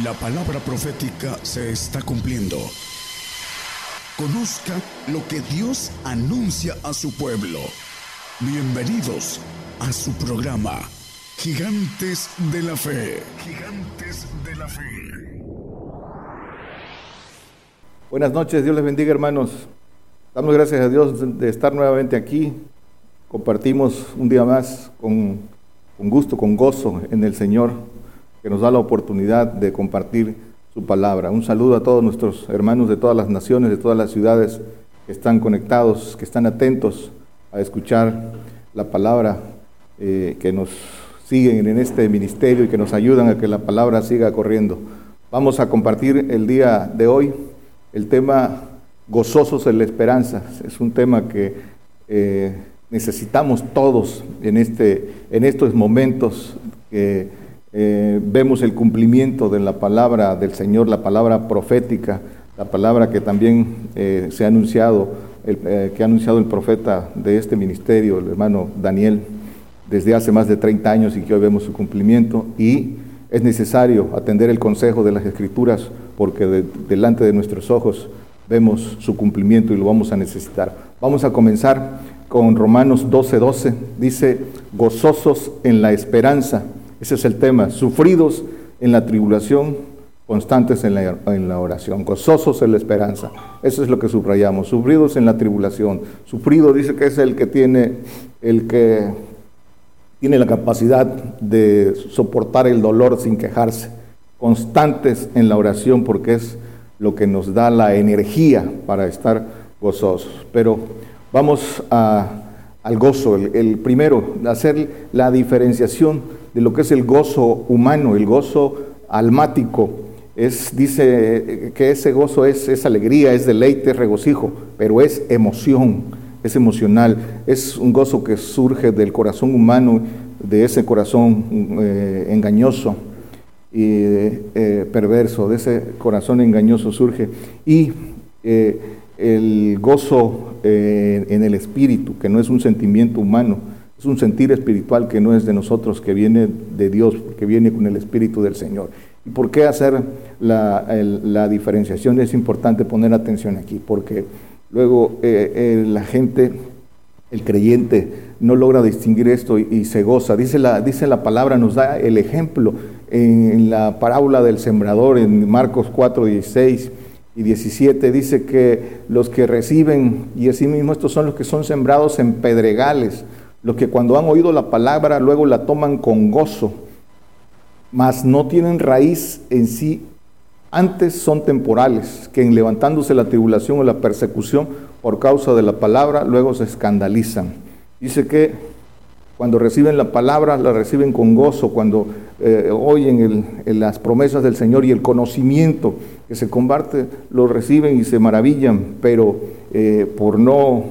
La palabra profética se está cumpliendo. Conozca lo que Dios anuncia a su pueblo. Bienvenidos a su programa, Gigantes de la Fe. Gigantes de la Fe. Buenas noches, Dios les bendiga hermanos. Damos gracias a Dios de estar nuevamente aquí. Compartimos un día más con, gusto, con gozo en el Señor que nos da la oportunidad de compartir su palabra. Un saludo a todos nuestros hermanos de todas las naciones, de todas las ciudades que están conectados, que están atentos a escuchar la palabra, eh, que nos siguen en este ministerio y que nos ayudan a que la palabra siga corriendo. Vamos a compartir el día de hoy el tema gozosos en la esperanza. Es un tema que eh, necesitamos todos en, este, en estos momentos que eh, vemos el cumplimiento de la palabra del Señor, la palabra profética, la palabra que también eh, se ha anunciado, eh, que ha anunciado el profeta de este ministerio, el hermano Daniel, desde hace más de 30 años y que hoy vemos su cumplimiento. Y es necesario atender el consejo de las Escrituras porque delante de nuestros ojos vemos su cumplimiento y lo vamos a necesitar. Vamos a comenzar con Romanos 12:12. 12. Dice, gozosos en la esperanza ese es el tema, sufridos en la tribulación, constantes en la, oración, gozosos en la esperanza. Eso es lo que subrayamos, sufridos en la tribulación. Sufrido dice que es el que tiene, el que tiene la capacidad de soportar el dolor sin quejarse. Constantes en la oración porque es lo que nos da la energía para estar gozosos. Pero vamos al gozo, el, el primero, hacer la diferenciación de lo que es el gozo humano, el gozo almático. Es, dice que ese gozo es, es alegría, es deleite, es regocijo, pero es emoción, es emocional, es un gozo que surge del corazón humano, de ese corazón eh, engañoso y eh, perverso, de ese corazón engañoso surge. Y eh, el gozo en el espíritu, que no es un sentimiento humano, es un sentir espiritual que no es de nosotros, que viene de Dios, que viene con el Espíritu del Señor. ¿Y por qué hacer la, diferenciación? Es importante poner atención aquí, porque luego eh, eh, la gente, el creyente, no logra distinguir esto y, se goza. Dice la, dice la palabra, nos da el ejemplo en, la parábola del sembrador, en Marcos 4, 16 y 17, dice que los que reciben, y así mismo estos son los que son sembrados en pedregales, los que cuando han oído la palabra luego la toman con gozo, mas no tienen raíz en sí, antes son temporales, que en levantándose la tribulación o la persecución por causa de la palabra, luego se escandalizan. Dice que cuando reciben la palabra, la reciben con gozo, cuando eh, oyen las promesas del Señor y el conocimiento que se comparte, lo reciben y se maravillan, pero eh, por no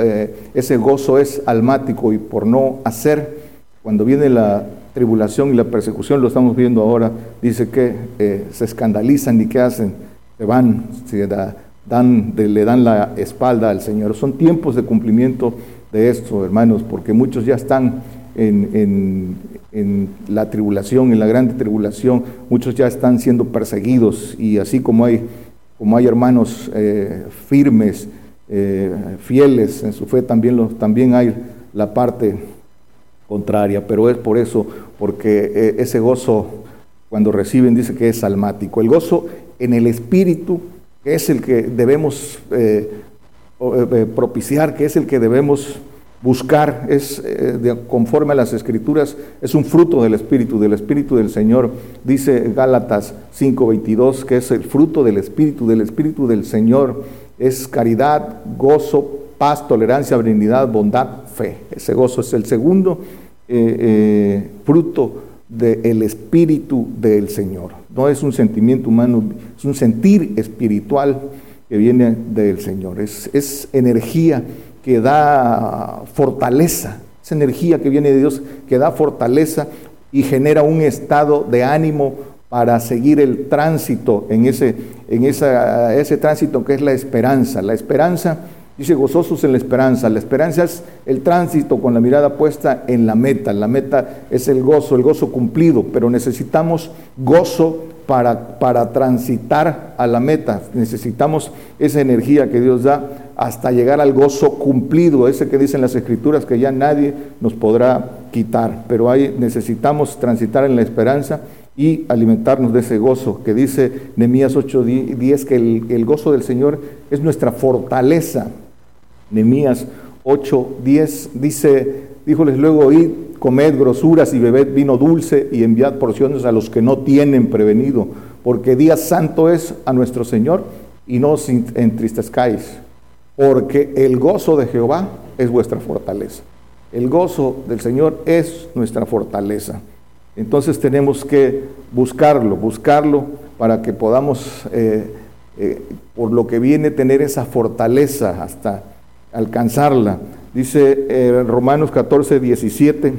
eh, ese gozo es almático y por no hacer, cuando viene la tribulación y la persecución, lo estamos viendo ahora, dice que eh, se escandalizan y qué hacen, se van, se dan, le dan la espalda al Señor. Son tiempos de cumplimiento de esto, hermanos, porque muchos ya están en, la tribulación, en la grande tribulación, muchos ya están siendo perseguidos y así como hay, como hay hermanos eh, firmes, eh, fieles en su fe, también, también hay la parte contraria, pero es por eso, porque eh, ese gozo cuando reciben dice que es almático. El gozo en el espíritu, es el que debemos eh, propiciar, que es el que debemos buscar, es conforme a las escrituras, es un fruto del espíritu, del espíritu del Señor. Dice Gálatas 5:22 que es el fruto del espíritu, del espíritu del Señor es caridad, gozo, paz, tolerancia, benignidad, bondad, fe. Ese gozo es el segundo eh, eh, fruto del espíritu del Señor. No es un sentimiento humano, es un sentir espiritual que viene del Señor. Es, es energía que da fortaleza, es energía que viene de Dios, que da fortaleza y genera un estado de ánimo para seguir el tránsito en ese, en esa, ese tránsito que es la esperanza. La esperanza, dice gozosos en la esperanza. La esperanza es el tránsito con la mirada puesta en la meta. La meta es el gozo, el gozo cumplido, pero necesitamos gozo para, para transitar a la meta. Necesitamos esa energía que Dios da hasta llegar al gozo cumplido, ese que dicen las escrituras que ya nadie nos podrá quitar. Pero ahí necesitamos transitar en la esperanza y alimentarnos de ese gozo que dice Nehemías 8:10 que el, el, gozo del Señor es nuestra fortaleza. Nehemías 8:10 dice, díjoles luego, id, comed grosuras y bebed vino dulce y enviad porciones a los que no tienen prevenido, porque día santo es a nuestro Señor y no os entristezcáis, porque el gozo de Jehová es vuestra fortaleza. El gozo del Señor es nuestra fortaleza. Entonces tenemos que buscarlo, buscarlo para que podamos, eh, eh, por lo que viene, tener esa fortaleza hasta alcanzarla. Dice eh, Romanos 14, 17,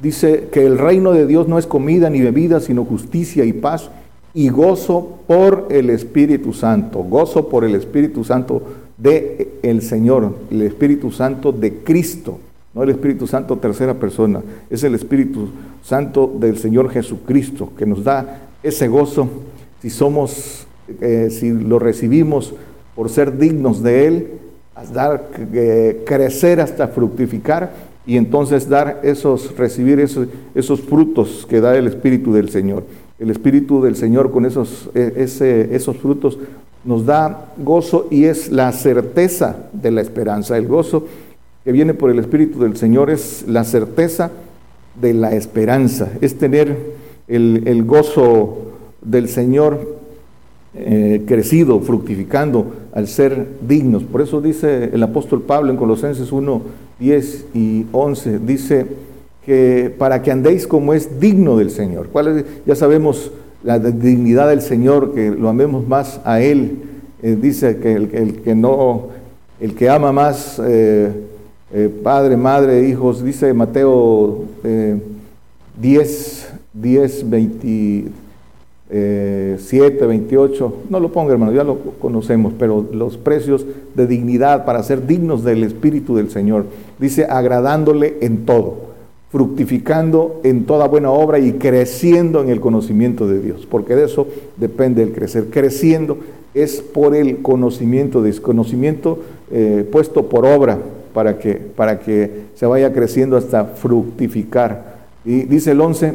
dice que el reino de Dios no es comida ni bebida, sino justicia y paz y gozo por el Espíritu Santo, gozo por el Espíritu Santo de el Señor, el Espíritu Santo de Cristo no el Espíritu Santo tercera persona, es el Espíritu Santo del Señor Jesucristo que nos da ese gozo si somos, eh, si lo recibimos por ser dignos de Él, dar, eh, crecer hasta fructificar y entonces dar esos, recibir esos, esos, frutos que da el Espíritu del Señor. El Espíritu del Señor con esos, e, esos frutos nos da gozo y es la certeza de la esperanza. El gozo que viene por el Espíritu del Señor es la certeza de la esperanza, es tener el, gozo del Señor eh, crecido, fructificando al ser dignos. Por eso dice el apóstol Pablo en Colosenses 1, 10 y 11, dice que para que andéis como es digno del Señor. ¿Cuál Ya sabemos la dignidad del Señor, que lo amemos más a Él. Eh, dice que el, que no, el que ama más... Eh, eh, padre, madre, hijos, dice Mateo 10, 10, 27, 28, no lo ponga hermano, ya lo conocemos, pero los precios de dignidad para ser dignos del Espíritu del Señor, dice agradándole en todo, fructificando en toda buena obra y creciendo en el conocimiento de Dios, porque de eso depende el crecer, creciendo es por el conocimiento, desconocimiento eh, puesto por obra, para que, para que se vaya creciendo hasta fructificar. Y dice el 11,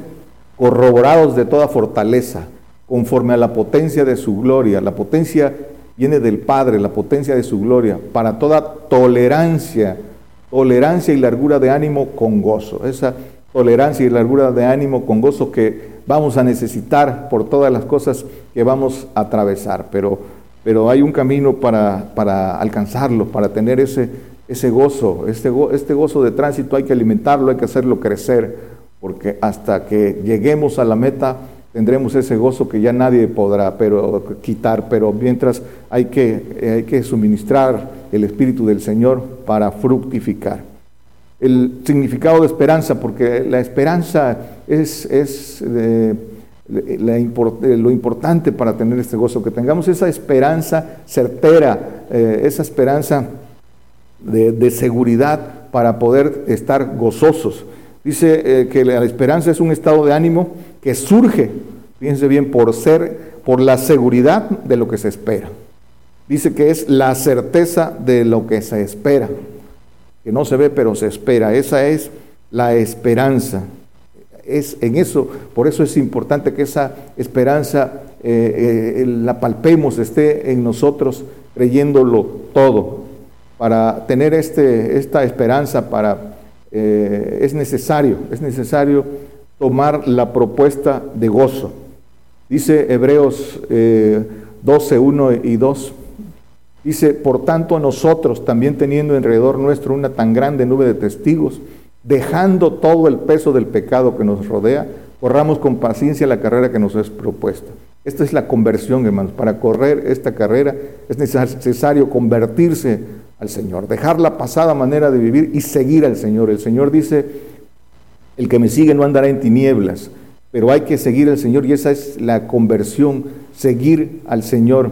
corroborados de toda fortaleza, conforme a la potencia de su gloria. La potencia viene del Padre, la potencia de su gloria, para toda tolerancia, tolerancia y largura de ánimo con gozo. Esa tolerancia y largura de ánimo con gozo que vamos a necesitar por todas las cosas que vamos a atravesar. Pero, pero hay un camino para, para alcanzarlo, para tener ese, ese gozo, este, este gozo de tránsito hay que alimentarlo, hay que hacerlo crecer, porque hasta que lleguemos a la meta tendremos ese gozo que ya nadie podrá pero, quitar, pero mientras hay que, hay que suministrar el Espíritu del Señor para fructificar. El significado de esperanza, porque la esperanza es, es eh, lo importante para tener este gozo, que tengamos esa esperanza certera, eh, esa esperanza de, seguridad para poder estar gozosos. Dice eh, que la esperanza es un estado de ánimo que surge, fíjense bien, por ser, por la seguridad de lo que se espera. Dice que es la certeza de lo que se espera, que no se ve pero se espera. Esa es la esperanza. Es en eso, por eso es importante que esa esperanza eh, eh, la palpemos, esté en nosotros creyéndolo todo para tener este, esta esperanza, para, eh, es necesario, es necesario tomar la propuesta de gozo. Dice Hebreos 12, eh, 1 y 2. Dice, por tanto nosotros, también teniendo alrededor nuestro una tan grande nube de testigos, dejando todo el peso del pecado que nos rodea, corramos con paciencia la carrera que nos es propuesta. Esta es la conversión, hermanos. Para correr esta carrera es necesario convertirse al Señor, dejar la pasada manera de vivir y seguir al Señor. El Señor dice, el que me sigue no andará en tinieblas, pero hay que seguir al Señor y esa es la conversión, seguir al Señor.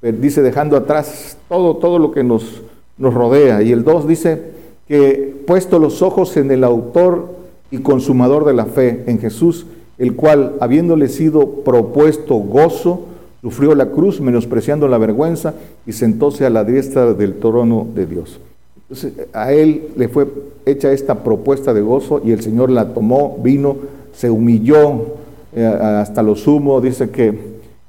Dice, dejando atrás todo, todo lo que nos, nos rodea. Y el 2 dice que puesto los ojos en el autor y consumador de la fe, en Jesús, el cual, habiéndole sido propuesto gozo, sufrió la cruz, menospreciando la vergüenza, y sentóse a la diestra del trono de Dios. Entonces, a él le fue hecha esta propuesta de gozo y el Señor la tomó, vino, se humilló eh, hasta lo sumo, dice que eh,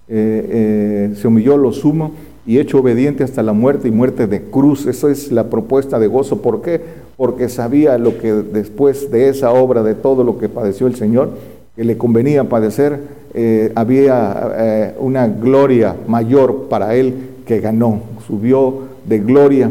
eh, se humilló lo sumo y hecho obediente hasta la muerte y muerte de cruz. Esa es la propuesta de gozo. ¿Por qué? Porque sabía lo que después de esa obra, de todo lo que padeció el Señor, que le convenía padecer, había una gloria mayor para él que ganó. Subió de gloria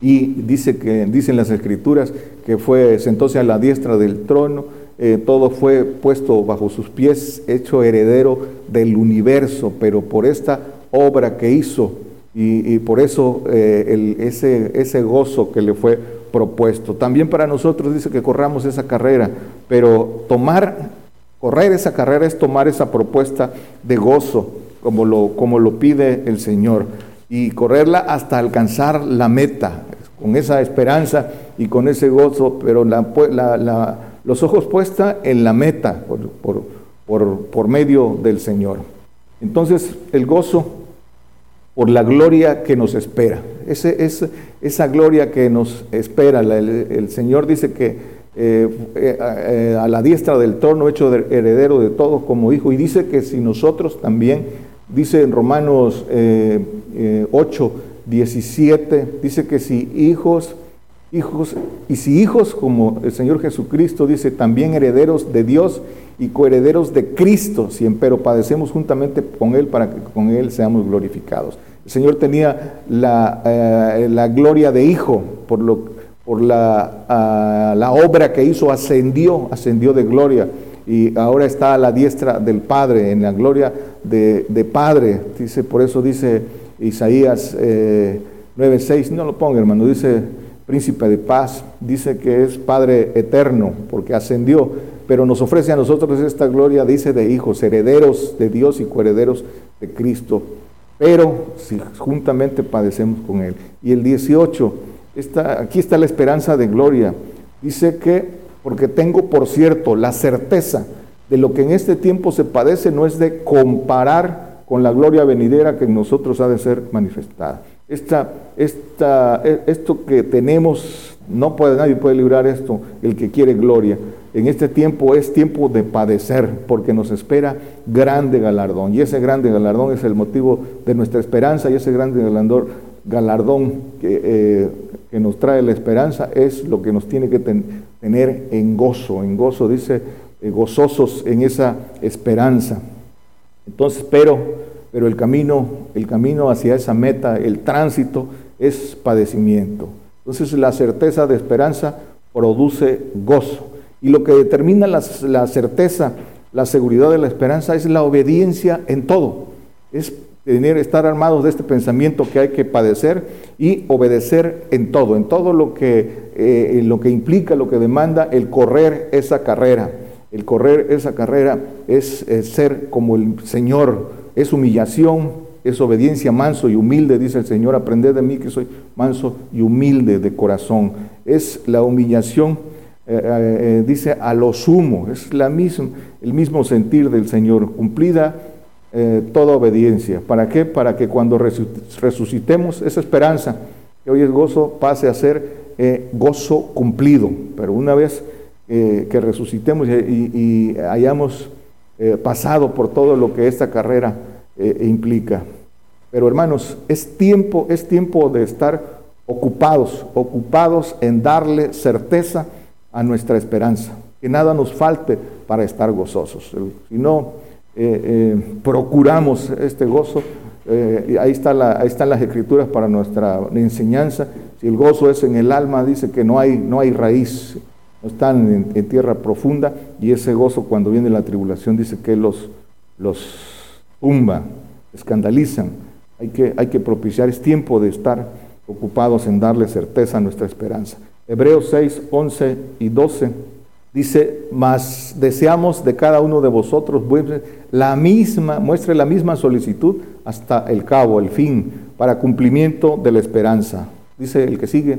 y dice que dicen las escrituras que fue sentóse a la diestra del trono, eh, todo fue puesto bajo sus pies, hecho heredero del universo, pero por esta obra que hizo y, por eso eh, ese, ese gozo que le fue propuesto. También para nosotros dice que corramos esa carrera, pero tomar, correr esa carrera es tomar esa propuesta de gozo, como lo, como lo pide el Señor y correrla hasta alcanzar la meta, con esa esperanza y con ese gozo, pero los ojos puestos en la meta por, medio del Señor. Entonces, el gozo por la gloria que nos espera, ese, esa gloria que nos espera, el, Señor dice que eh, eh, eh, a la diestra del trono hecho heredero de todos como hijo, y dice que si nosotros también, dice en Romanos 8, 17, dice que si hijos, hijos, y si hijos como el Señor Jesucristo dice, también herederos de Dios y coherederos de Cristo, si pero padecemos juntamente con Él para que con Él seamos glorificados. El Señor tenía la, la gloria de hijo por, lo, por la, la obra que hizo, ascendió, ascendió de gloria y ahora está a la diestra del Padre, en la gloria de, de Padre. Dice, por eso dice Isaías 9:6, eh, no lo ponga hermano, dice príncipe de paz, dice que es Padre eterno porque ascendió, pero nos ofrece a nosotros esta gloria, dice, de hijos, herederos de Dios y coherederos de Cristo, pero si juntamente padecemos con Él. Y el 18, está, aquí está la esperanza de gloria, dice que, porque tengo por cierto la certeza de lo que en este tiempo se padece, no es de comparar con la gloria venidera que en nosotros ha de ser manifestada. Esta, esta, e, esto que tenemos, no puede, nadie puede librar esto, el que quiere gloria. En este tiempo es tiempo de padecer, porque nos espera grande galardón. Y ese grande galardón es el motivo de nuestra esperanza, y ese grande galardón, galardón que, eh, que nos trae la esperanza es lo que nos tiene que tener en gozo. En gozo, dice, eh, gozosos en esa esperanza. Entonces, pero, pero el camino, el camino hacia esa meta, el tránsito, es padecimiento. Entonces la certeza de esperanza produce gozo. Y lo que determina la, la certeza, la seguridad de la esperanza es la obediencia en todo. Es tener, estar armados de este pensamiento que hay que padecer y obedecer en todo, en todo lo que, eh, lo que implica, lo que demanda el correr esa carrera. El correr esa carrera es, ser como el Señor, es humillación, es obediencia manso y humilde, dice el Señor, aprended de mí que soy manso y humilde de corazón. Es la humillación, eh, eh, eh, dice, a lo sumo, es la misma, el mismo sentir del Señor, cumplida toda obediencia. ¿Para qué? Para que cuando resucitemos esa esperanza, que hoy es gozo, pase a ser gozo cumplido. Pero una vez eh, que resucitemos y, hayamos eh, pasado por todo lo que esta carrera eh, implica. Pero hermanos, es tiempo, es tiempo de estar ocupados, ocupados en darle certeza a nuestra esperanza, que nada nos falte para estar gozosos. Si no procuramos este gozo, ahí, está ahí están las escrituras para nuestra enseñanza. Si el gozo es en el alma, dice que no hay, no hay raíz están en, tierra profunda y ese gozo cuando viene la tribulación dice que los, los tumba, escandalizan. Hay que, hay que propiciar, es tiempo de estar ocupados en darle certeza a nuestra esperanza. Hebreos 6, 11 y 12 dice, mas deseamos de cada uno de vosotros la misma, muestre la misma solicitud hasta el cabo, el fin, para cumplimiento de la esperanza. Dice el que sigue,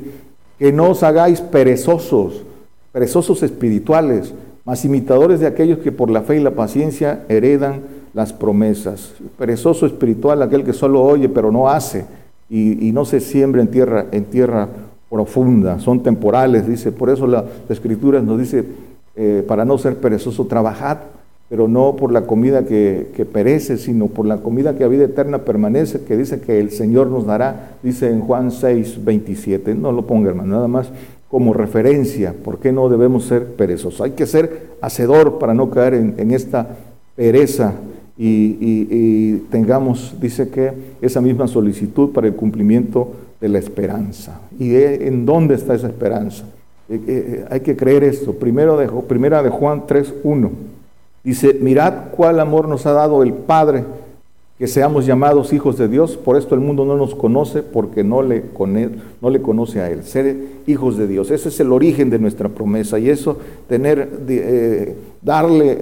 que no os hagáis perezosos, perezosos espirituales, mas imitadores de aquellos que por la fe y la paciencia heredan las promesas. Perezoso espiritual, aquel que solo oye pero no hace y, no se siembra en tierra, en tierra profunda, son temporales, dice, por eso la, Escritura nos dice, eh, para no ser perezoso, trabajad, pero no por la comida que, que, perece, sino por la comida que a vida eterna permanece, que dice que el Señor nos dará, dice en Juan 6, 27, no lo ponga hermano, nada más como referencia, ¿por qué no debemos ser perezosos? Hay que ser hacedor para no caer en, esta pereza. Y, tengamos, dice que, esa misma solicitud para el cumplimiento de la esperanza. ¿Y en dónde está esa esperanza? Eh, eh, hay que creer esto. Primero de, primera de Juan 3.1. Dice, mirad cuál amor nos ha dado el Padre que seamos llamados hijos de Dios. Por esto el mundo no nos conoce porque no le, no le conoce a Él. Ser hijos de Dios. Ese es el origen de nuestra promesa. Y eso, tener, eh, darle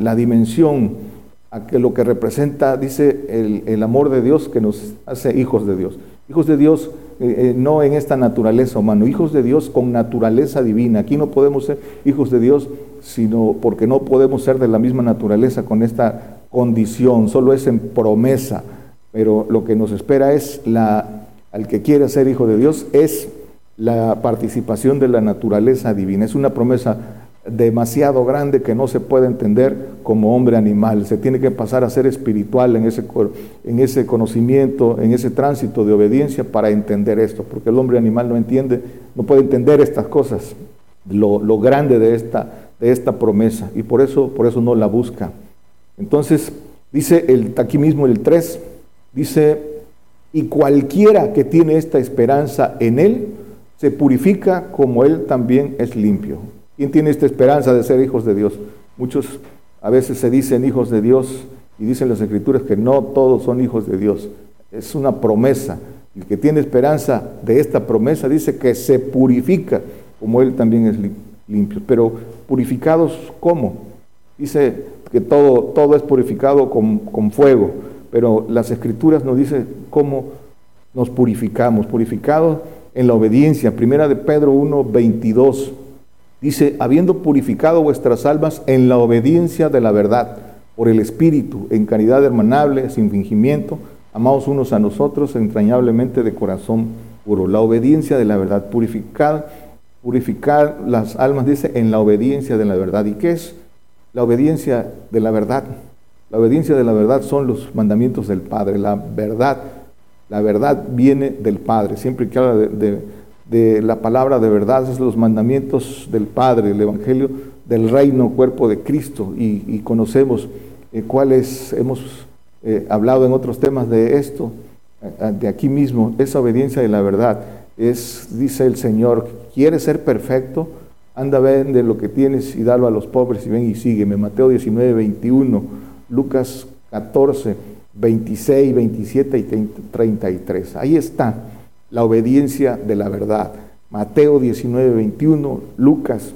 la dimensión a que lo que representa, dice, el, amor de Dios que nos hace hijos de Dios. Hijos de Dios eh, eh, no en esta naturaleza humana, hijos de Dios con naturaleza divina. Aquí no podemos ser hijos de Dios sino porque no podemos ser de la misma naturaleza con esta condición, solo es en promesa, pero lo que nos espera es la, al que quiere ser hijo de Dios, es la participación de la naturaleza divina. Es una promesa demasiado grande que no se puede entender como hombre animal. Se tiene que pasar a ser espiritual en ese, en ese conocimiento, en ese tránsito de obediencia para entender esto, porque el hombre animal no entiende, no puede entender estas cosas, lo, grande de esta, de esta promesa, y por eso, por eso no la busca. Entonces, dice el, aquí mismo el 3, dice, y cualquiera que tiene esta esperanza en Él, se purifica como Él también es limpio. ¿Quién tiene esta esperanza de ser hijos de Dios? Muchos a veces se dicen hijos de Dios y dicen las escrituras que no todos son hijos de Dios. Es una promesa. El que tiene esperanza de esta promesa dice que se purifica como Él también es limpio. Pero purificados ¿cómo? Dice que todo, todo es purificado con, fuego, pero las escrituras nos dicen cómo nos purificamos, purificados en la obediencia. Primera de Pedro 1, 22. Dice, habiendo purificado vuestras almas en la obediencia de la verdad, por el Espíritu, en caridad hermanable, sin fingimiento, amados unos a nosotros entrañablemente de corazón puro. La obediencia de la verdad, purificar, purificar las almas, dice, en la obediencia de la verdad. ¿Y qué es? la obediencia de la verdad. La obediencia de la verdad son los mandamientos del Padre. La verdad, la verdad viene del Padre. Siempre que habla de, la palabra de verdad, es los mandamientos del Padre, el Evangelio del reino, cuerpo de Cristo. Y, conocemos eh, cuáles, hemos eh, hablado en otros temas de esto, de aquí mismo, esa obediencia de la verdad. Es, dice el Señor, quiere ser perfecto, Anda, vende lo que tienes y dalo a los pobres y ven y sígueme. Mateo 19, 21, Lucas 14, 26, 27 y 33. Ahí está la obediencia de la verdad. Mateo 19, 21, Lucas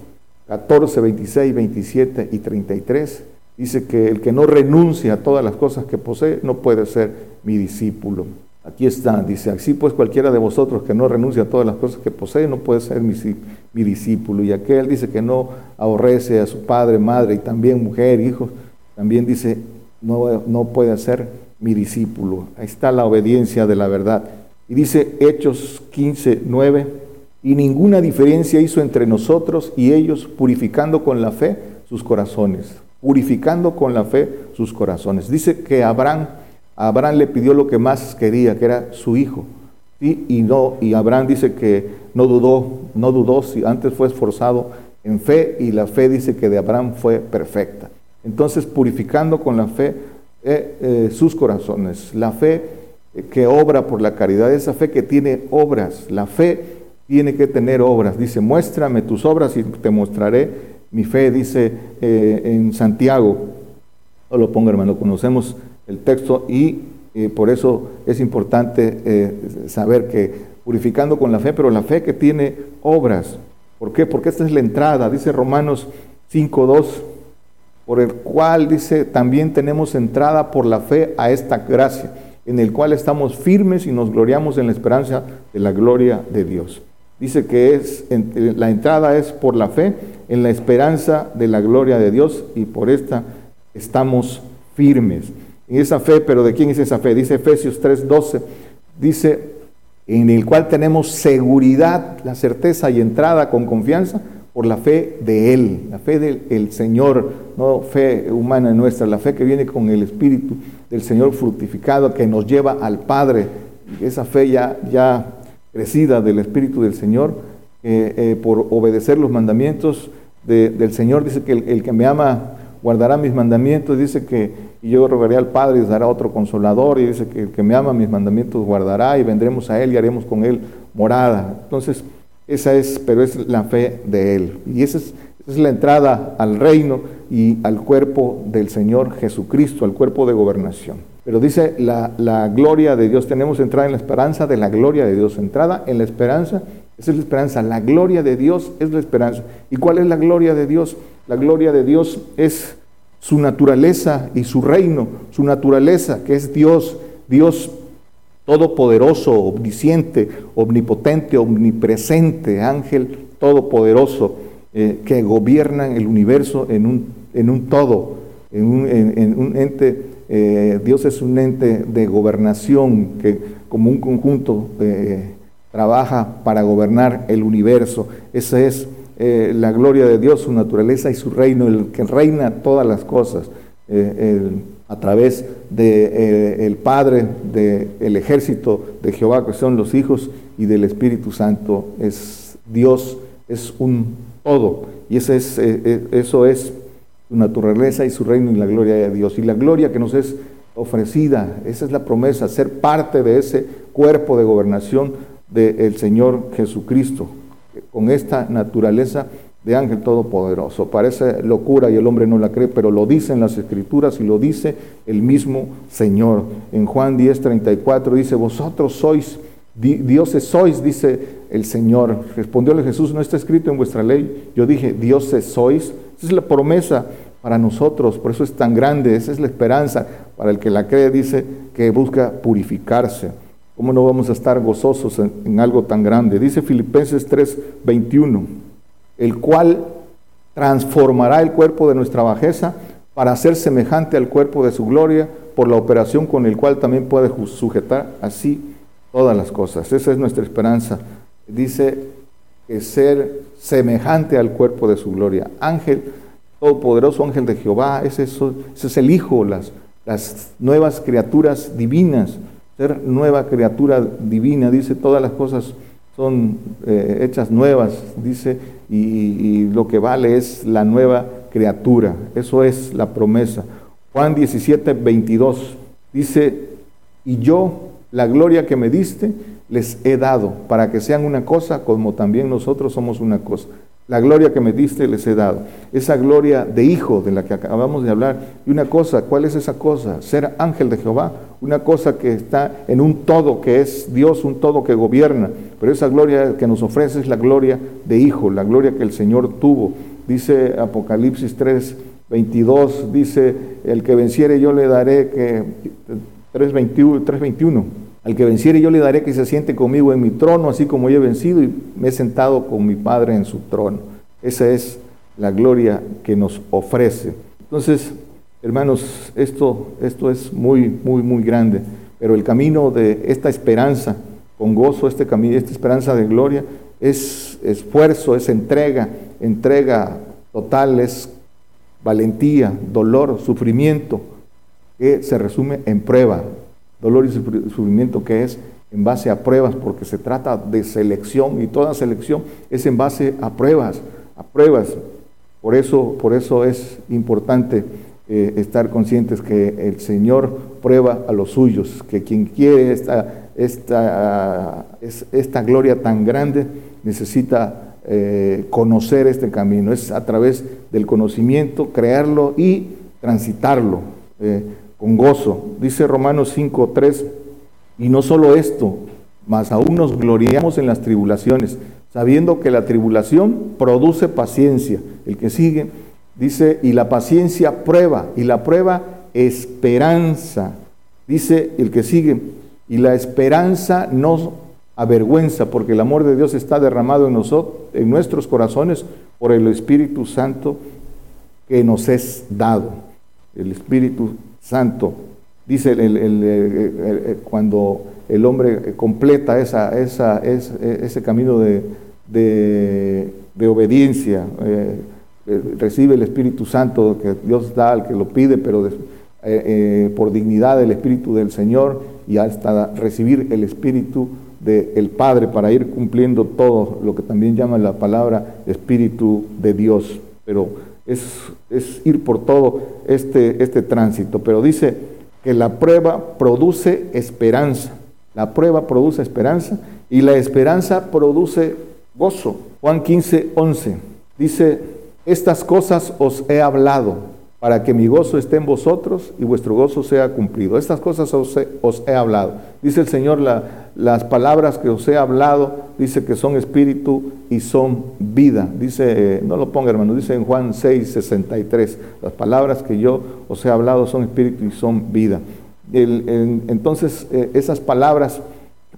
14, 26, 27 y 33. Dice que el que no renuncia a todas las cosas que posee no puede ser mi discípulo. Aquí está, dice, así pues cualquiera de vosotros que no renuncia a todas las cosas que posee no puede ser mi, discípulo. Y aquel dice que no ahorrece a su padre, madre y también mujer, hijos, también dice, no, no puede ser mi discípulo. Ahí está la obediencia de la verdad. Y dice Hechos 15, 9, y ninguna diferencia hizo entre nosotros y ellos, purificando con la fe sus corazones, purificando con la fe sus corazones. Dice que Abraham Abraham le pidió lo que más quería, que era su hijo. Y, no, y Abraham dice que no dudó, no dudó, si antes fue esforzado en fe y la fe dice que de Abraham fue perfecta. Entonces, purificando con la fe eh, eh, sus corazones, la fe que obra por la caridad, esa fe que tiene obras, la fe tiene que tener obras. Dice, muéstrame tus obras y te mostraré mi fe, dice en Santiago. No lo pongo hermano, conocemos el texto y eh, por eso es importante eh, saber que purificando con la fe, pero la fe que tiene obras. ¿Por qué? Porque esta es la entrada, dice Romanos 5.2, por el cual dice, también tenemos entrada por la fe a esta gracia, en el cual estamos firmes y nos gloriamos en la esperanza de la gloria de Dios. Dice que es, la entrada es por la fe en la esperanza de la gloria de Dios y por esta estamos firmes. En esa fe, pero ¿de quién es esa fe? Dice Efesios 3:12, dice, en el cual tenemos seguridad, la certeza y entrada con confianza por la fe de Él, la fe del Señor, no fe humana nuestra, la fe que viene con el Espíritu del Señor fructificado que nos lleva al Padre. Esa fe ya, ya crecida del Espíritu del Señor, eh, eh, por obedecer los mandamientos del Señor, dice que el, que me ama guardará mis mandamientos, dice que yo rogaré al Padre y dará otro consolador, y dice que el que me ama mis mandamientos guardará, y vendremos a Él y haremos con Él morada. Entonces, esa es, pero es la fe de Él. Y esa es, es la entrada al reino y al cuerpo del Señor Jesucristo, al cuerpo de gobernación. Pero dice la, gloria de Dios, tenemos entrada en la esperanza de la gloria de Dios. Entrada en la esperanza, esa es la esperanza. La gloria de Dios es la esperanza. ¿Y cuál es la gloria de Dios? La gloria de Dios es su naturaleza y su reino, su naturaleza que es Dios, Dios todopoderoso, omnisciente, omnipotente, omnipresente, ángel todopoderoso, eh, que gobierna el universo en un, en un todo, en un, ente, eh, Dios es un ente de gobernación que como un conjunto eh, trabaja para gobernar el universo. Esa es la gloria de Dios, su naturaleza y su reino, el que reina todas las cosas. A través del de, el Padre, del ejército de Jehová, que son los hijos, y del Espíritu Santo. Es Dios, es un todo. Y ese es, eh, eh, eso es su naturaleza y su reino y la gloria de Dios. Y la gloria que nos es ofrecida, esa es la promesa, ser parte de ese cuerpo de gobernación del Señor Jesucristo. Con esta naturaleza de ángel todopoderoso. Parece locura y el hombre no la cree, pero lo dicen las escrituras y lo dice el mismo Señor. En Juan 10, 34 dice, vosotros sois, dioses sois, dice el Señor. Respondióle Jesús, no está escrito en vuestra ley. Yo dije, dioses sois. Esa es la promesa para nosotros, por eso es tan grande, esa es la esperanza para el que la cree, dice que busca purificarse. ¿Cómo no vamos a estar gozosos en, algo tan grande? Dice Filipenses 3, 21 el cual transformará el cuerpo de nuestra bajeza para ser semejante al cuerpo de su gloria, por la operación con el cual también puede sujetar así todas las cosas. Esa es nuestra esperanza. Dice que ser semejante al cuerpo de su gloria. Ángel, todopoderoso ángel de Jehová, ese es, el Hijo, las, las nuevas criaturas divinas, ser nueva criatura divina, dice todas las cosas son eh, hechas nuevas, dice, y, lo que vale es la nueva criatura. Eso es la promesa. Juan 17, 22 dice, y yo, la gloria que me diste, les he dado, para que sean una cosa como también nosotros somos una cosa. La gloria que me diste les he dado. Esa gloria de hijo de la que acabamos de hablar. Y una cosa, ¿cuál es esa cosa? Ser ángel de Jehová. Una cosa que está en un todo, que es Dios, un todo que gobierna. Pero esa gloria que nos ofrece es la gloria de hijo, la gloria que el Señor tuvo. Dice Apocalipsis 3, 22, dice, el que venciere yo le daré que... 3.21, 3.21 al que venciere yo le daré que se siente conmigo en mi trono, así como yo he vencido y me he sentado con mi Padre en su trono. Esa es la gloria que nos ofrece. Entonces, hermanos, esto, esto es muy, muy, muy grande. Pero el camino de esta esperanza, con gozo, este camino, esta esperanza de gloria, es esfuerzo, es entrega, entrega total, es valentía, dolor, sufrimiento, que se resume en prueba, dolor y sufrimiento que es en base a pruebas, porque se trata de selección y toda selección es en base a pruebas, a pruebas. Por eso, por eso es importante eh, estar conscientes que el Señor prueba a los suyos, que quien quiere esta, esta, esta gloria tan grande necesita eh, conocer este camino. Es a través del conocimiento, crearlo y transitarlo. Eh, con gozo. Dice Romanos 5, 3, y no solo esto, mas aún nos gloriamos en las tribulaciones, sabiendo que la tribulación produce paciencia. El que sigue dice, y la paciencia prueba, y la prueba esperanza. Dice el que sigue, y la esperanza nos avergüenza, porque el amor de Dios está derramado en nosotros, en nuestros corazones, por el Espíritu Santo que nos es dado. El Espíritu Santo. Dice el, cuando el hombre completa esa, esa, ese camino de, de, obediencia, eh, eh, recibe el Espíritu Santo que Dios da al que lo pide, pero eh, por dignidad del Espíritu del Señor y hasta recibir el Espíritu del Padre para ir cumpliendo todo lo que también llama la palabra Espíritu de Dios. Pero es, es ir por todo este, este tránsito. Pero dice que la prueba produce esperanza. La prueba produce esperanza y la esperanza produce gozo. Juan 15, 11 dice, estas cosas os he hablado para que mi gozo esté en vosotros y vuestro gozo sea cumplido. Estas cosas os he, hablado. Dice el Señor, las palabras que os he hablado, dice que son espíritu y son vida. Dice, no lo ponga hermano, dice en Juan 6, 63, las palabras que yo os he hablado son espíritu y son vida. entonces, eh, esas palabras,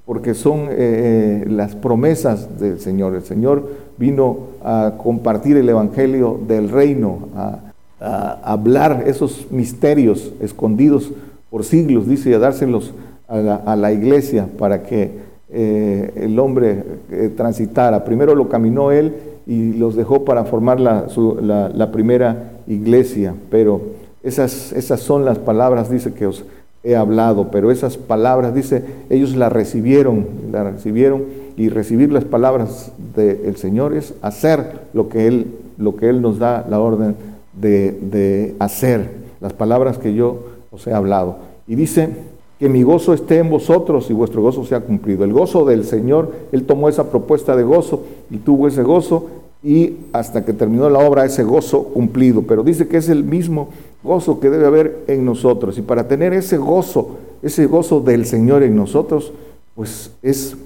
porque son eh, eh, las promesas del Señor. El Señor vino a compartir el Evangelio del reino, a a hablar esos misterios escondidos por siglos, dice, y a dárselos a la, iglesia para que eh, el hombre eh, transitara. Primero lo caminó él y los dejó para formar la, primera iglesia, pero esas, esas son las palabras, dice, que os he hablado, pero esas palabras, dice, ellos las recibieron, las recibieron y recibir las palabras del Señor es hacer lo que Él, lo que Él nos da la orden de, hacer las palabras que yo os he hablado. Y dice, que mi gozo esté en vosotros y vuestro gozo sea cumplido. El gozo del Señor, Él tomó esa propuesta de gozo y tuvo ese gozo y hasta que terminó la obra ese gozo cumplido. Pero dice que es el mismo gozo que debe haber en nosotros. Y para tener ese gozo, ese gozo del Señor en nosotros, pues es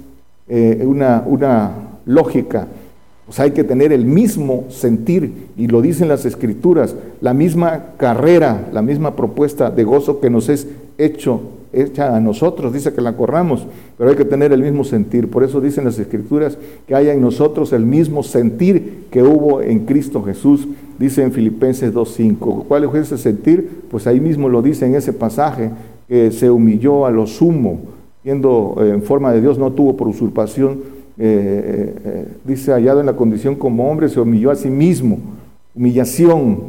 eh, una, una lógica pues hay que tener el mismo sentir, y lo dicen las escrituras, la misma carrera, la misma propuesta de gozo que nos es hecho, hecha a nosotros, dice que la corramos, pero hay que tener el mismo sentir. Por eso dicen las escrituras que haya en nosotros el mismo sentir que hubo en Cristo Jesús, dice en Filipenses 2.5. ¿Cuál es ese sentir? Pues ahí mismo lo dice en ese pasaje, que se humilló a lo sumo, siendo eh, en forma de Dios, no tuvo por usurpación eh, eh, dice, hallado en la condición como hombre, se humilló a sí mismo. Humillación,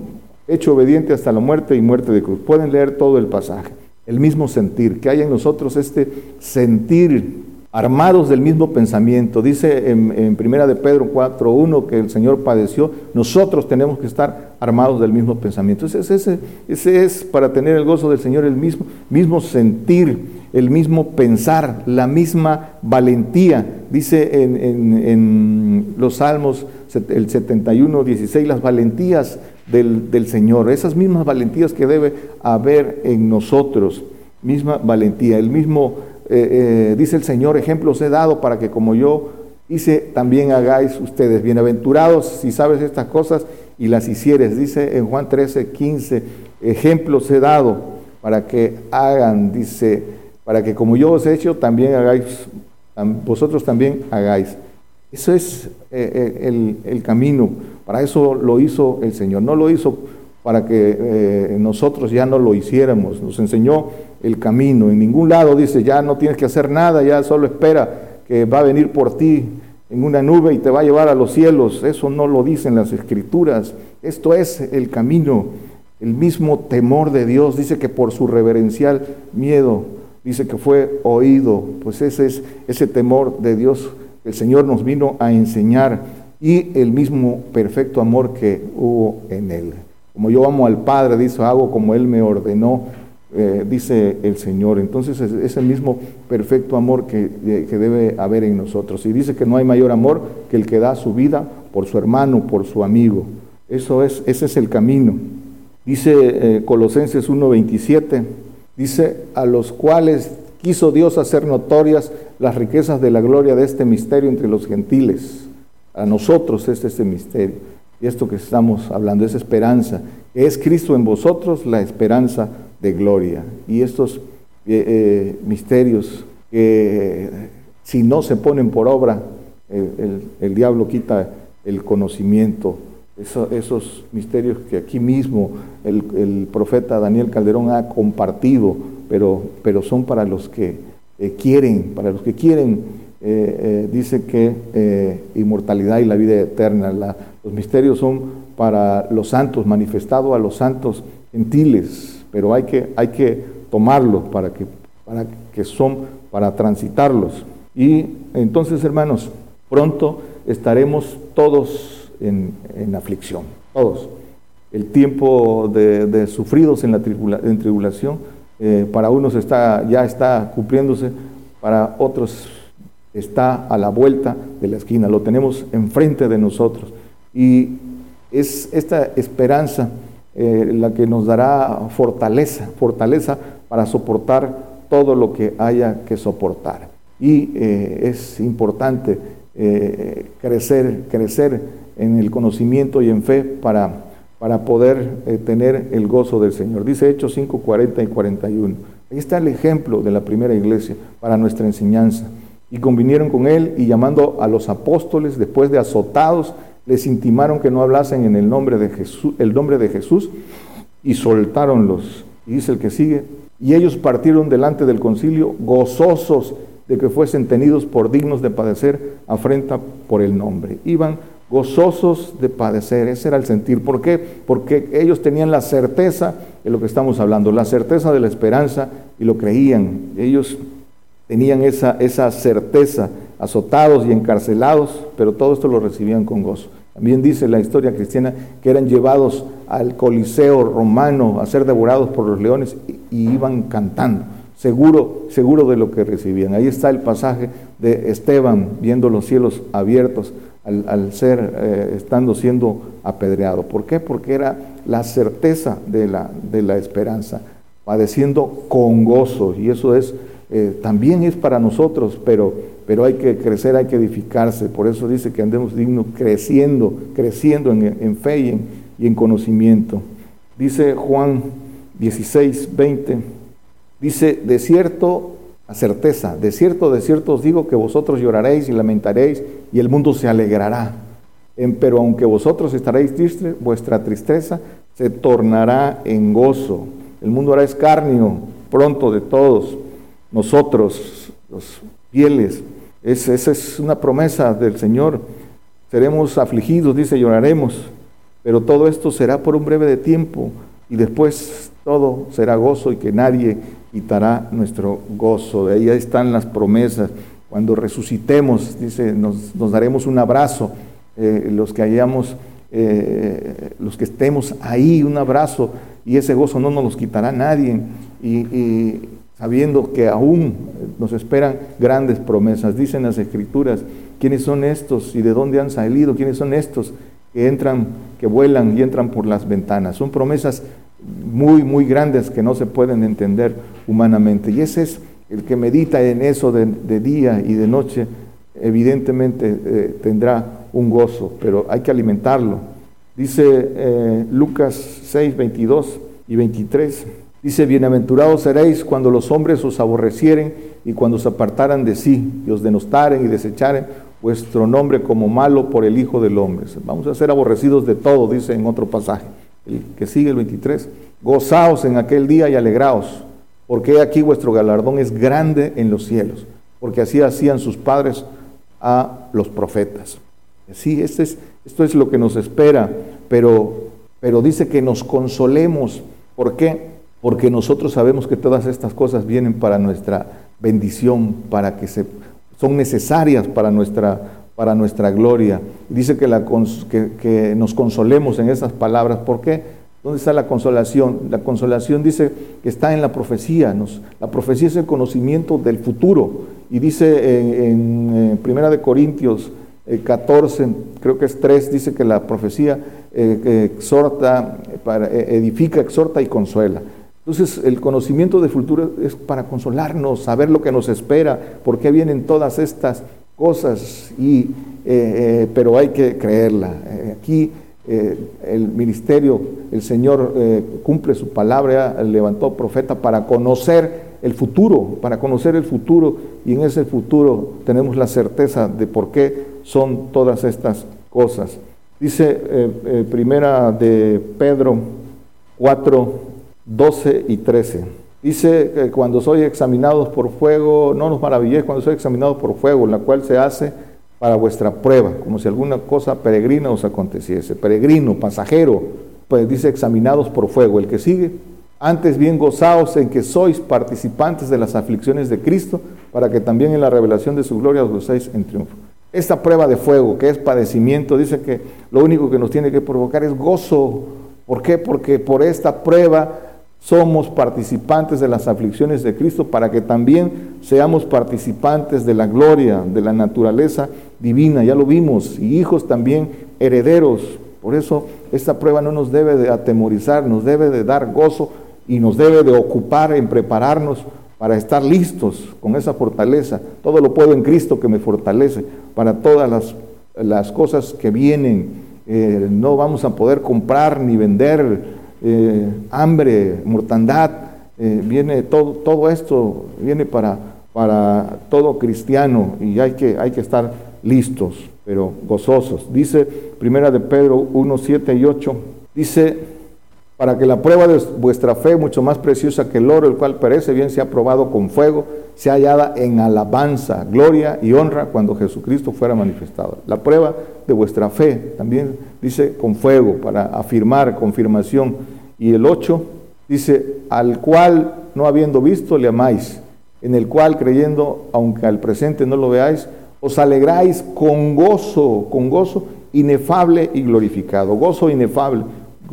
hecho obediente hasta la muerte y muerte de cruz. Pueden leer todo el pasaje. El mismo sentir, que hay en nosotros este sentir armados del mismo pensamiento. Dice en, Primera de Pedro 4.1 que el Señor padeció, nosotros tenemos que estar armados del mismo pensamiento. Ese, es para tener el gozo del Señor el mismo, mismo sentir, el mismo pensar, la misma valentía. Dice en, los Salmos el 71, 16, las valentías del, del Señor, esas mismas valentías que debe haber en nosotros, misma valentía, el mismo eh, eh, dice el Señor, ejemplos he dado para que como yo hice, también hagáis ustedes. Bienaventurados si sabes estas cosas y las hicieres. Dice en Juan 13, 15, ejemplos he dado para que hagan, dice, para que como yo os he hecho, también hagáis, vosotros también hagáis. Eso es eh, el, el, camino, para eso lo hizo el Señor, no lo hizo para que nosotros ya no lo hiciéramos, nos enseñó el camino. En ningún lado dice, ya no tienes que hacer nada, ya solo espera que va a venir por ti en una nube y te va a llevar a los cielos. Eso no lo dicen las escrituras. Esto es el camino, el mismo temor de Dios. Dice que por su reverencial miedo, dice que fue oído. Pues ese es ese temor de Dios el Señor nos vino a enseñar y el mismo perfecto amor que hubo en él. Como yo amo al Padre, dice, hago como Él me ordenó eh, dice el Señor. Entonces es, el mismo perfecto amor que, debe haber en nosotros. Y dice que no hay mayor amor que el que da su vida por su hermano, por su amigo. Eso es, ese es el camino. Dice eh, Colosenses 1.27, dice, a los cuales quiso Dios hacer notorias las riquezas de la gloria de este misterio entre los gentiles. A nosotros es este misterio. Y esto que estamos hablando es esperanza. Es Cristo en vosotros la esperanza de gloria. Y estos eh, eh, misterios que si no se ponen por obra, el, diablo quita el conocimiento esos misterios que aquí mismo el, profeta Daniel Calderón ha compartido, pero, pero son para los que eh, quieren, para los que quieren, eh, eh, dice que inmortalidad y la vida eterna. los misterios son para los santos, manifestado a los santos gentiles, pero hay que, hay que tomarlos para que, para que son para transitarlos. Y entonces, hermanos, pronto estaremos todos en, aflicción, todos. El tiempo de, sufridos en la tribulación, eh, para unos está, ya está cumpliéndose, para otros está a la vuelta de la esquina, lo tenemos enfrente de nosotros. Y es esta esperanza eh, la que nos dará fortaleza, fortaleza para soportar todo lo que haya que soportar. Y eh, es importante crecer, crecer en el conocimiento y en fe para, para poder eh, tener el gozo del Señor. Dice Hechos 5, 40 y 41. Ahí está el ejemplo de la primera iglesia para nuestra enseñanza. Y convinieron con él y llamando a los apóstoles, después de azotados, les intimaron que no hablasen en el nombre de Jesús, el nombre de Jesús y soltáronlos. Y dice el que sigue, y ellos partieron delante del concilio gozosos de que fuesen tenidos por dignos de padecer afrenta por el nombre. Iban gozosos de padecer, ese era el sentir. ¿Por qué? Porque ellos tenían la certeza de lo que estamos hablando, la certeza de la esperanza y lo creían. Ellos tenían esa, esa certeza, azotados y encarcelados, pero todo esto lo recibían con gozo. También dice la historia cristiana que eran llevados al Coliseo romano a ser devorados por los leones y, iban cantando, seguro, seguro de lo que recibían. Ahí está el pasaje de Esteban viendo los cielos abiertos al, ser, eh, estando siendo apedreado. ¿Por qué? Porque era la certeza de la, de la esperanza, padeciendo con gozo, y eso es, eh, también es para nosotros, pero, pero hay que crecer, hay que edificarse, por eso dice que andemos dignos, creciendo, creciendo en, fe y en, y en conocimiento. Dice Juan 16, 20, dice, de cierto a certeza, de cierto, de cierto os digo que vosotros lloraréis y lamentaréis y el mundo se alegrará. pero aunque vosotros estaréis tristes, vuestra tristeza se tornará en gozo. El mundo hará escarnio pronto de todos nosotros, los fieles. esa es una promesa del Señor. Seremos afligidos, dice, lloraremos, pero todo esto será por un breve de tiempo y después todo será gozo y que nadie quitará nuestro gozo. De ahí están las promesas. Cuando resucitemos, dice, nos, daremos un abrazo. Eh, los que hayamos, eh, los que estemos ahí, un abrazo, y ese gozo no nos lo quitará nadie. Sabiendo que aún nos esperan grandes promesas. Dicen las escrituras, ¿quiénes son estos y de dónde han salido? ¿Quiénes son estos que entran, que vuelan y entran por las ventanas? Son promesas muy, muy grandes que no se pueden entender humanamente. Y ese es el que medita en eso de, día y de noche, evidentemente eh, tendrá un gozo, pero hay que alimentarlo. Dice eh, Lucas 6, 22 y 23, dice, bienaventurados seréis cuando los hombres os aborrecieren y cuando se apartaran de sí y os denostaren y desecharen vuestro nombre como malo por el Hijo del Hombre. Vamos a ser aborrecidos de todo, dice en otro pasaje el que sigue el 23, gozaos en aquel día y alegraos, porque aquí vuestro galardón es grande en los cielos, porque así hacían sus padres a los profetas. Sí, este es, esto es lo que nos espera, pero, pero dice que nos consolemos. ¿Por qué? Porque nosotros sabemos que todas estas cosas vienen para nuestra bendición, para que se, son necesarias para nuestra para nuestra gloria. Dice que, nos consolemos en esas palabras. ¿Por qué? ¿Dónde está la consolación? La consolación dice que está en la profecía. La profecía es el conocimiento del futuro. Y dice en, Primera de Corintios 14, eh, creo que es 3, dice que la profecía eh, exhorta, para, eh, edifica, exhorta y consuela. Entonces el conocimiento del futuro es para consolarnos, saber lo que nos espera, por qué vienen todas estas cosas, y, eh, eh, pero hay que creerla. Eh, aquí el ministerio, el Señor cumple su palabra, levantó profeta para conocer el futuro, para conocer el futuro, y en ese futuro tenemos la certeza de por qué son todas estas cosas. Dice primera de Pedro 4, 12 y 13. Dice que cuando soy examinados por fuego, no nos maravilléis cuando soy examinado por fuego, la cual se hace para vuestra prueba, como si alguna cosa peregrina os aconteciese. Peregrino, pasajero, pues dice examinados por fuego. El que sigue, antes bien gozaos en que sois participantes de las aflicciones de Cristo, para que también en la revelación de su gloria os gocéis en triunfo. Esta prueba de fuego, que es padecimiento, dice que lo único que nos tiene que provocar es gozo. ¿Por qué? Porque por esta prueba somos participantes de las aflicciones de Cristo para que también seamos participantes de la gloria, de la naturaleza divina, ya lo vimos, y hijos también herederos. Por eso esta prueba no nos debe de atemorizar, nos debe de dar gozo y nos debe de ocupar en prepararnos para estar listos con esa fortaleza. Todo lo puedo en Cristo que me fortalece para todas las, cosas que vienen. Eh, no vamos a poder comprar ni vender eh, hambre, mortandad, eh, viene todo, todo esto viene para, para todo cristiano y hay que, hay que estar listos, pero gozosos. Dice Primera de Pedro 1, 7 y 8, dice, para que la prueba de vuestra fe, mucho más preciosa que el oro, el cual perece, bien sea probado con fuego, sea hallada en alabanza, gloria y honra cuando Jesucristo fuera manifestado. La prueba de vuestra fe, también dice con fuego, para afirmar, confirmación. Y el 8 dice, al cual no habiendo visto le amáis, en el cual creyendo, aunque al presente no lo veáis, os alegráis con gozo, con gozo inefable y glorificado. Gozo inefable,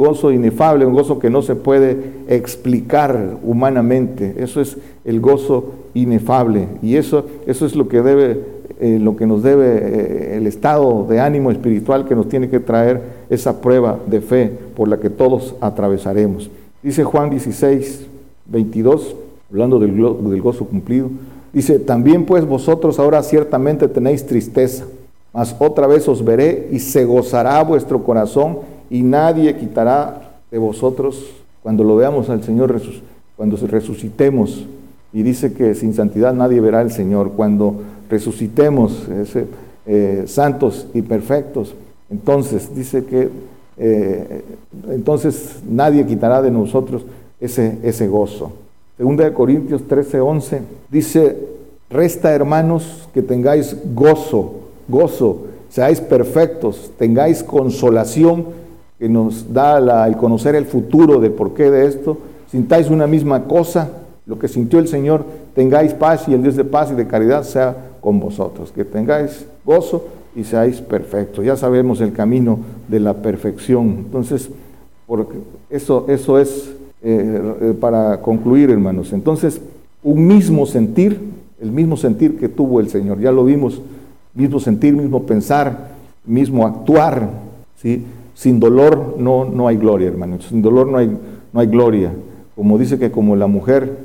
gozo inefable, un gozo que no se puede explicar humanamente. Eso es el gozo inefable. Y eso, eso es lo que debe, eh, lo que nos debe eh, el estado de ánimo espiritual que nos tiene que traer esa prueba de fe por la que todos atravesaremos. Dice Juan 16, 22, hablando del, del gozo cumplido, dice, también pues vosotros ahora ciertamente tenéis tristeza, mas otra vez os veré y se gozará vuestro corazón y nadie quitará de vosotros cuando lo veamos al Señor, cuando resucitemos. Y dice que sin santidad nadie verá al Señor. Cuando resucitemos, eh, santos y perfectos, entonces dice que eh, entonces nadie quitará de nosotros ese, ese gozo. Segunda de Corintios 13, 11 dice, resta hermanos que tengáis gozo, gozo, seáis perfectos, tengáis consolación que nos da el conocer el futuro de por qué de esto, sintáis una misma cosa, lo que sintió el Señor, tengáis paz y el Dios de paz y de caridad sea con vosotros, que tengáis gozo y seáis perfectos. Ya sabemos el camino de la perfección. Entonces, porque eso, eso es eh, eh, para concluir, hermanos. Entonces, un mismo sentir, el mismo sentir que tuvo el Señor, ya lo vimos, mismo sentir, mismo pensar, mismo actuar, ¿sí? Sin dolor no, no hay gloria, hermanos. Sin dolor no hay, no hay gloria. Como dice que como la mujer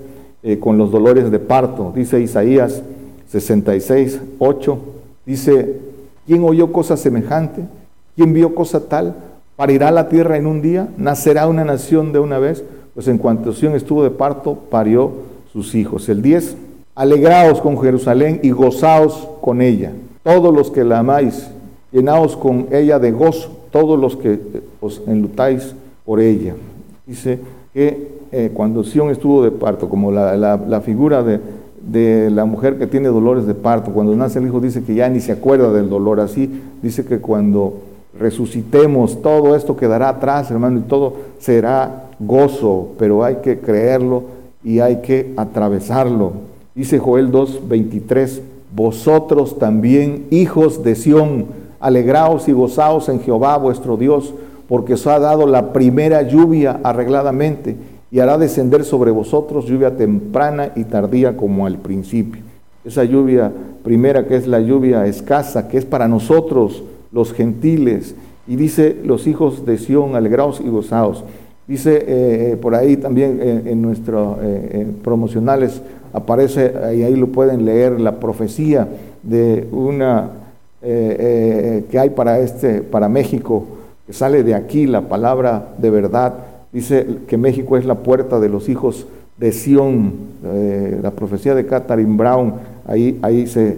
eh, con los dolores de parto, dice Isaías 66, 8, dice, ¿Quién oyó cosa semejante? ¿Quién vio cosa tal? ¿Parirá la tierra en un día? ¿Nacerá una nación de una vez? Pues en cuanto Sion estuvo de parto, parió sus hijos. El 10. Alegraos con Jerusalén y gozaos con ella. Todos los que la amáis, llenaos con ella de gozo. Todos los que os enlutáis por ella. Dice que eh, cuando Sion estuvo de parto, como la figura de, de la mujer que tiene dolores de parto. Cuando nace el hijo dice que ya ni se acuerda del dolor. Así dice que cuando resucitemos todo esto quedará atrás, hermano, y todo será gozo, pero hay que creerlo y hay que atravesarlo. Dice Joel 2:23, vosotros también, hijos de Sión, alegraos y gozaos en Jehová vuestro Dios, porque os ha dado la primera lluvia arregladamente y hará descender sobre vosotros lluvia temprana y tardía como al principio. Esa lluvia primera que es la lluvia escasa, que es para nosotros los gentiles. Y dice los hijos de Sión, alegraos y gozaos. Dice eh, eh, por ahí también eh, en nuestros promocionales aparece, y ahí lo pueden leer, la profecía de una que hay para, este, para México, que sale de aquí la palabra de verdad Dice que México es la puerta de los hijos de Sión, eh, la profecía de Catherine Brown, ahí, ahí se,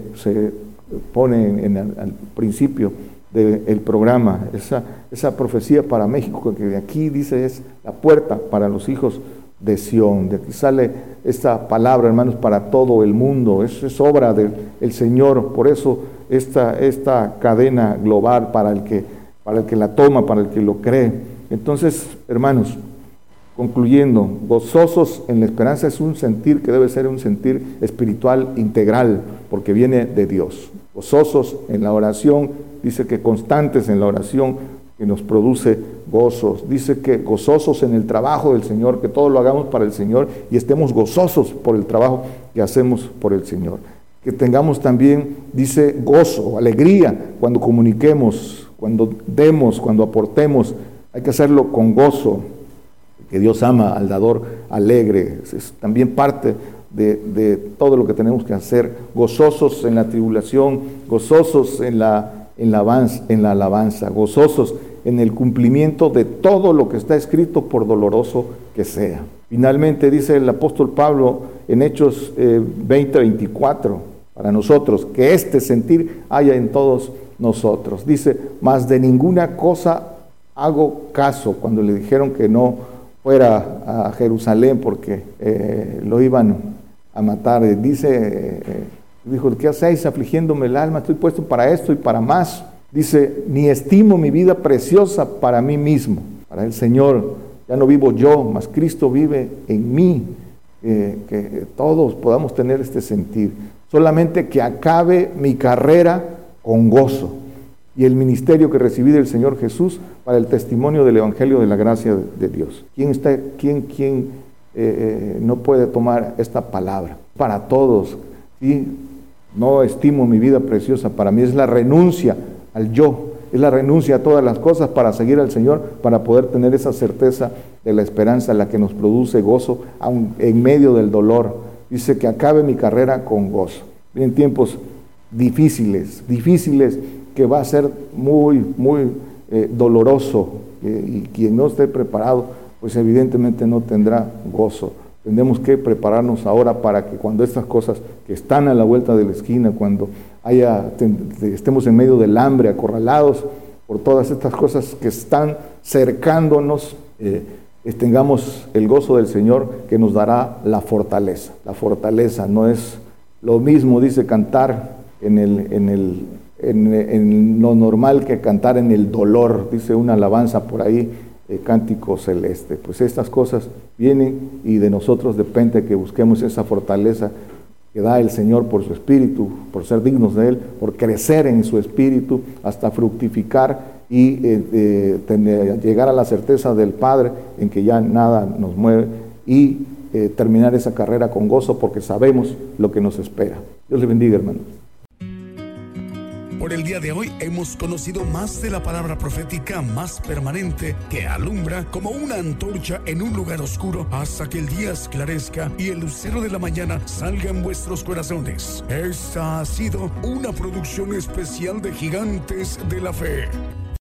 pone en, al principio del programa, esa, esa profecía para México, que de aquí dice es la puerta para los hijos de Sión. De aquí sale esta palabra, hermanos, para todo el mundo. Es, es obra del Señor. Por eso esta, esta cadena global para el, que, para el que la toma, para el que lo cree. Entonces, hermanos, concluyendo, gozosos en la esperanza es un sentir que debe ser un sentir espiritual integral, porque viene de Dios. Gozosos en la oración, dice que constantes en la oración, que nos produce gozos. Dice que gozosos en el trabajo del Señor, que todo lo hagamos para el Señor y estemos gozosos por el trabajo que hacemos por el Señor. Que tengamos también, dice, gozo, alegría cuando comuniquemos, cuando demos, cuando aportemos. Hay que hacerlo con gozo, que Dios ama al dador alegre. Es también parte de, todo lo que tenemos que hacer. Gozosos en la tribulación, gozosos en la en la, alabanza, gozosos en el cumplimiento de todo lo que está escrito por doloroso que sea. Finalmente dice el apóstol Pablo en Hechos 20, eh, 24, para nosotros, que este sentir haya en todos nosotros. Dice, más de ninguna cosa hago caso cuando le dijeron que no fuera a Jerusalén porque eh, lo iban a matar. Dice eh, Dijo, ¿qué hacéis afligiéndome el alma? Estoy puesto para esto y para más. Dice, ni estimo mi vida preciosa para mí mismo, para el Señor. Ya no vivo yo, mas Cristo vive en mí. que todos podamos tener este sentir. Solamente que acabe mi carrera con gozo y el ministerio que recibí del Señor Jesús para el testimonio del Evangelio de la gracia de Dios. ¿Quién, está, quién, quién eh, eh, no puede tomar esta palabra? Para todos. ¿sí? No estimo mi vida preciosa. Para mí es la renuncia al yo. Es la renuncia a todas las cosas para seguir al Señor, para poder tener esa certeza de la esperanza, la que nos produce gozo en medio del dolor. Dice que acabe mi carrera con gozo. En tiempos difíciles, difíciles, que va a ser muy, muy eh, doloroso. Eh, y quien no esté preparado, pues evidentemente no tendrá gozo. Tenemos que prepararnos ahora para que cuando estas cosas que están a la vuelta de la esquina, cuando haya, estemos en medio del hambre, acorralados por todas estas cosas que están cercándonos, eh, tengamos el gozo del Señor que nos dará la fortaleza. La fortaleza no es lo mismo, dice, cantar en, el, en, el, en lo normal que cantar en el dolor, dice una alabanza por ahí cántico celeste. Pues estas cosas vienen y de nosotros depende que busquemos esa fortaleza que da el Señor por su espíritu, por ser dignos de Él, por crecer en su espíritu hasta fructificar y eh, eh, llegar a la certeza del Padre en que ya nada nos mueve y eh, terminar esa carrera con gozo porque sabemos lo que nos espera. Dios le bendiga, hermanos. Por el día de hoy hemos conocido más de la palabra profética más permanente que alumbra como una antorcha en un lugar oscuro hasta que el día esclarezca y el lucero de la mañana salga en vuestros corazones. Esta ha sido una producción especial de Gigantes de la Fe.